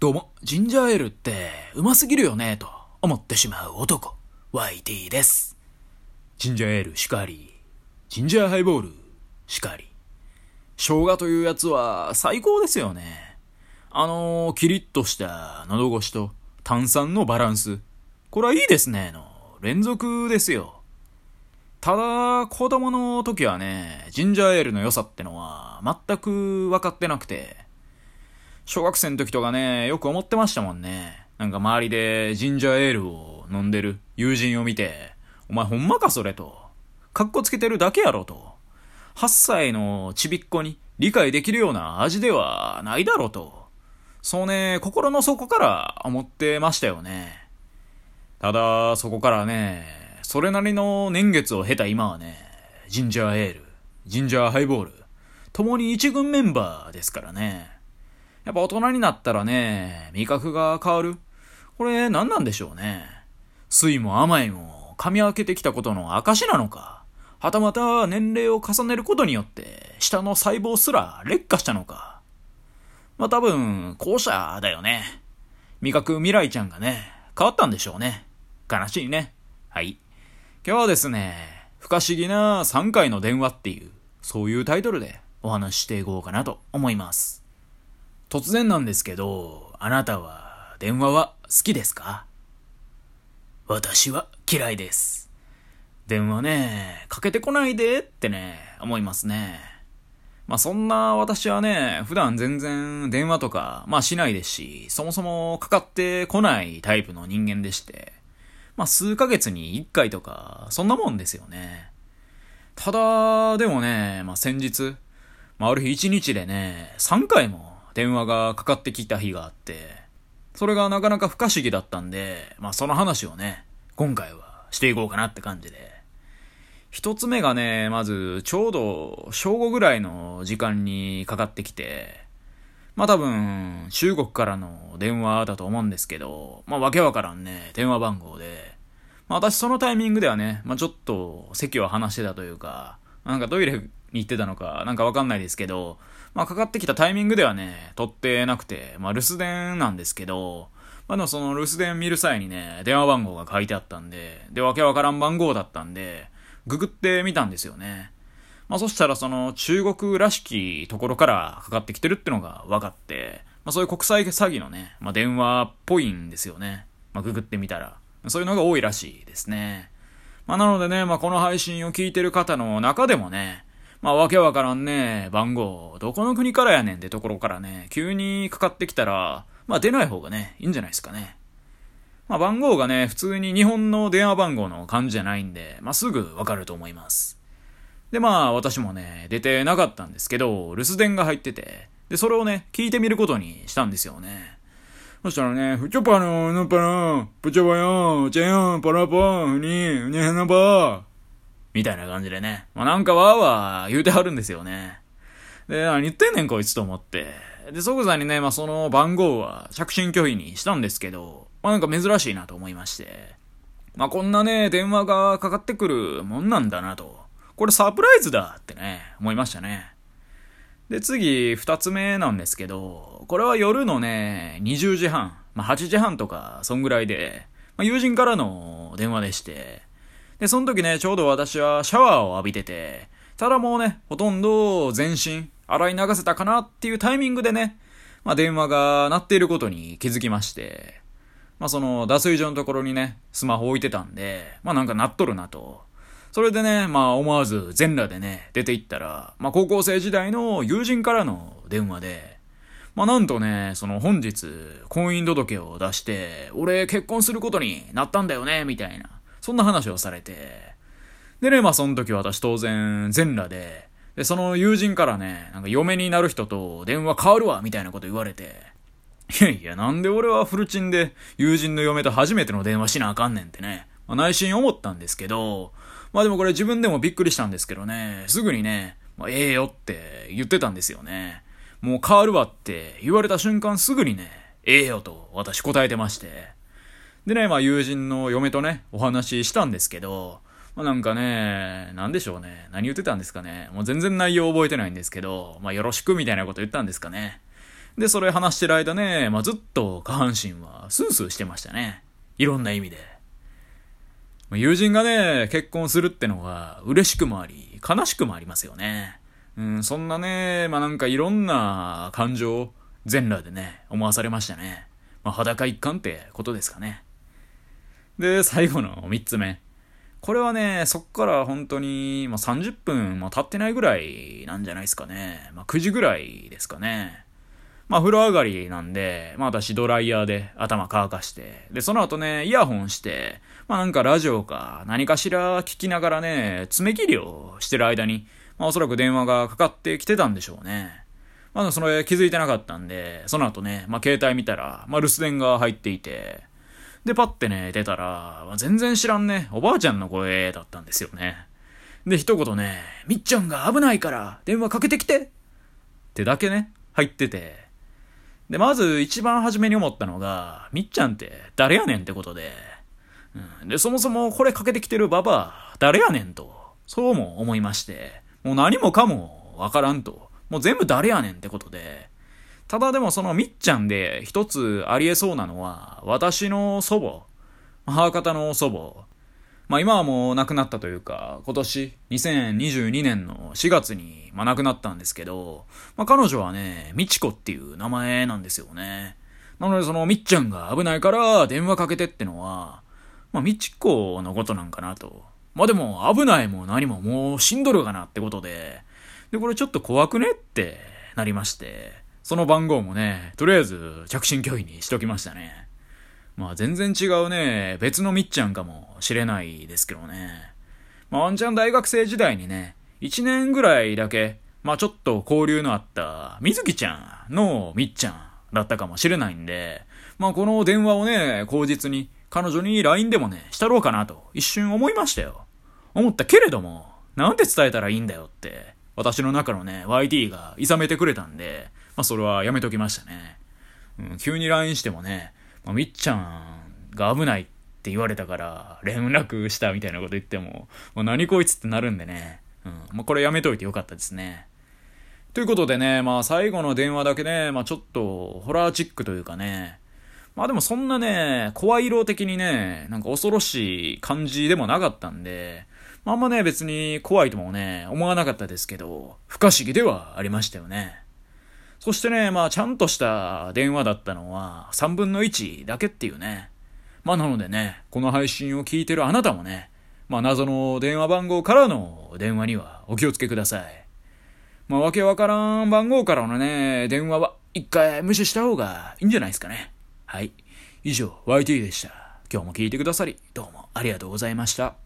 どうも、ジンジャーエールってうますぎるよね、と思ってしまう男、YT です。ジンジャーエールしかり、ジンジャーハイボールしかり。生姜というやつは最高ですよね。あのー、キリッとした喉越しと炭酸のバランス。これはいいですね、の連続ですよ。ただ、子供の時はね、ジンジャーエールの良さってのは全く分かってなくて、小学生の時とかね、よく思ってましたもんね。なんか周りでジンジャーエールを飲んでる友人を見て、お前ほんまかそれと。かっこつけてるだけやろと。8歳のちびっこに理解できるような味ではないだろうと。そうね、心の底から思ってましたよね。ただ、そこからね、それなりの年月を経た今はね、ジンジャーエール、ジンジャーハイボール、共に一軍メンバーですからね。やっぱ大人になったらね、味覚が変わる。これ何なんでしょうね。酸いも甘いも噛み分けてきたことの証なのか。はたまた年齢を重ねることによって、下の細胞すら劣化したのか。まあ多分、後者だよね。味覚未来ちゃんがね、変わったんでしょうね。悲しいね。はい。今日はですね、不可思議な3回の電話っていう、そういうタイトルでお話ししていこうかなと思います。突然なんですけど、あなたは電話は好きですか？私は嫌いです。電話ね、かけてこないでってね、思いますね。まあそんな私はね、普段全然電話とか、まあしないですし、そもそもかかってこないタイプの人間でして、まあ数ヶ月に1回とか、そんなもんですよね。ただ、でもね、まあ先日、まあある日1日でね、3回も電話がかかってきた日があって、それがなかなか不可思議だったんで、まあその話をね、今回はしていこうかなって感じで。一つ目がね、まず、ちょうど、正午ぐらいの時間にかかってきて、まあ多分、中国からの電話だと思うんですけど、まあわけわからんね、電話番号で、まあ私そのタイミングではね、まあちょっと席を離してたというか、なんかトイレに行ってたのか、なんかわかんないですけど、まあかかってきたタイミングではね、取ってなくて、まあ留守電なんですけど、まあその留守電見る際にね、電話番号が書いてあったんで、で、わけわからん番号だったんで、ググってみたんですよね。まあそしたらその中国らしきところからかかってきてるってのが分かって、まあそういう国際詐欺のね、まあ電話っぽいんですよね。まあググってみたら。そういうのが多いらしいですね。まあなのでね、まあこの配信を聞いてる方の中でもね、まあわけわからんね、番号、どこの国からやねんってところからね、急にかかってきたら、まあ出ない方がね、いいんじゃないですかね。まあ番号がね、普通に日本の電話番号の感じじゃないんで、まあすぐわかると思います。でまあ私もね、出てなかったんですけど、留守電が入ってて、で、それをね、聞いてみることにしたんですよね。そしたらね、ふちょぱののぱの、ぷちょぱよ、ちゃよ、ぱらぱ、ふに、ふにへなば、みたいな感じでね、まあなんかわーわー言うてはるんですよね。で、何言ってんねんこいつと思って。で、即座にね、まあその番号は着信拒否にしたんですけど、まあなんか珍しいなと思いまして。まあこんなね、電話がかかってくるもんなんだなと。これサプライズだってね、思いましたね。で、次、二つ目なんですけど、これは夜のね、20時半、まあ8時半とか、そんぐらいで、まあ友人からの電話でして、で、その時ね、ちょうど私はシャワーを浴びてて、ただもうね、ほとんど全身、洗い流せたかなっていうタイミングでね、まあ電話が鳴っていることに気づきまして、まあその脱衣所のところにね、スマホ置いてたんで、まあなんか鳴っとるなと。それでね、まあ思わず全裸でね、出て行ったら、まあ高校生時代の友人からの電話で、まあなんとね、その本日、婚姻届を出して、俺結婚することになったんだよね、みたいな。そんな話をされて。でね、まあその時私当然全裸で、で、その友人からね、なんか嫁になる人と電話変わるわ、みたいなこと言われて、いやいや、なんで俺はフルチンで友人の嫁と初めての電話しなあかんねんってね、まあ、内心思ったんですけど、まあでもこれ自分でもびっくりしたんですけどね、すぐにね、まあ、ええよって言ってたんですよね。もう変わるわって言われた瞬間すぐにね、ええよと私答えてまして。でね、まあ友人の嫁とね、お話ししたんですけど、まあなんかね、なんでしょうね。何言ってたんですかね。もう全然内容覚えてないんですけど、まあよろしくみたいなこと言ったんですかね。で、それ話してる間ね、まあ、ずっと下半身はスースーしてましたね。いろんな意味で。友人がね、結婚するってのは嬉しくもあり、悲しくもありますよね。うん、そんなね、まあ、なんかいろんな感情、全裸でね、思わされましたね。まあ、裸一貫ってことですかね。で、最後の三つ目。これはね、そっから本当に、まあ、30分も経ってないぐらいなんじゃないですかね。まあ、9時ぐらいですかね。まあ、風呂上がりなんで、まあ、私ドライヤーで頭乾かして、で、その後ね、イヤホンして、まあ、なんかラジオか何かしら聞きながらね、爪切りをしてる間に、まあ、おそらく電話がかかってきてたんでしょうね。まだそれ気づいてなかったんで、その後ね、まあ、携帯見たら、まあ、留守電が入っていて、で、パッてね、出たら、ま、全然知らんね、おばあちゃんの声だったんですよね。で、一言ね、みっちゃんが危ないから電話かけてきてってだけね、入ってて、で、まず一番初めに思ったのが、みっちゃんって誰やねんってことで、うん、で、そもそもこれかけてきてるババア、誰やねんと、そうも思いまして、もう何もかもわからんと、もう全部誰やねんってことで、ただでもそのみっちゃんで一つありえそうなのは、私の祖母、母方の祖母、まあ今はもう亡くなったというか、今年2022年の4月に、まあ、亡くなったんですけど、まあ彼女はね、みちこっていう名前なんですよね。なのでそのみっちゃんが危ないから電話かけてってのは、まあみちこのことなんかなと。まあでも危ないも何ももう死んどるかなってことで、でこれちょっと怖くねってなりまして、その番号もね、とりあえず着信拒否にしときましたね。まあ全然違うね、別のみっちゃんかもしれないですけどね。まあワンチャン大学生時代にね、1年ぐらいだけ、まあちょっと交流のあった、みずきちゃんのみっちゃんだったかもしれないんで、まあこの電話をね、口実に彼女に LINE でもね、したろうかなと一瞬思いましたよ。思ったけれども、なんて伝えたらいいんだよって、私の中のね、YT が諌めてくれたんで、まあそれはやめときましたね。うん、急に LINE してもね、まあ、みっちゃんが危ないって言われたから連絡したみたいなこと言っても、もう何こいつってなるんでね。うん。まあ、これやめといてよかったですね。ということでね、まあ最後の電話だけね、まあちょっとホラーチックというかね、まあでもそんなね、声色的にね、なんか恐ろしい感じでもなかったんで、まあ、あんまね別に怖いともね、思わなかったですけど、不可思議ではありましたよね。そしてね、まあちゃんとした電話だったのは3分の1だけっていうね。まあなのでね、この配信を聞いてるあなたもね、まあ謎の電話番号からの電話にはお気をつけください。まあわけわからん番号からのね、電話は一回無視した方がいいんじゃないですかね。はい。以上、YT でした。今日も聞いてくださり、どうもありがとうございました。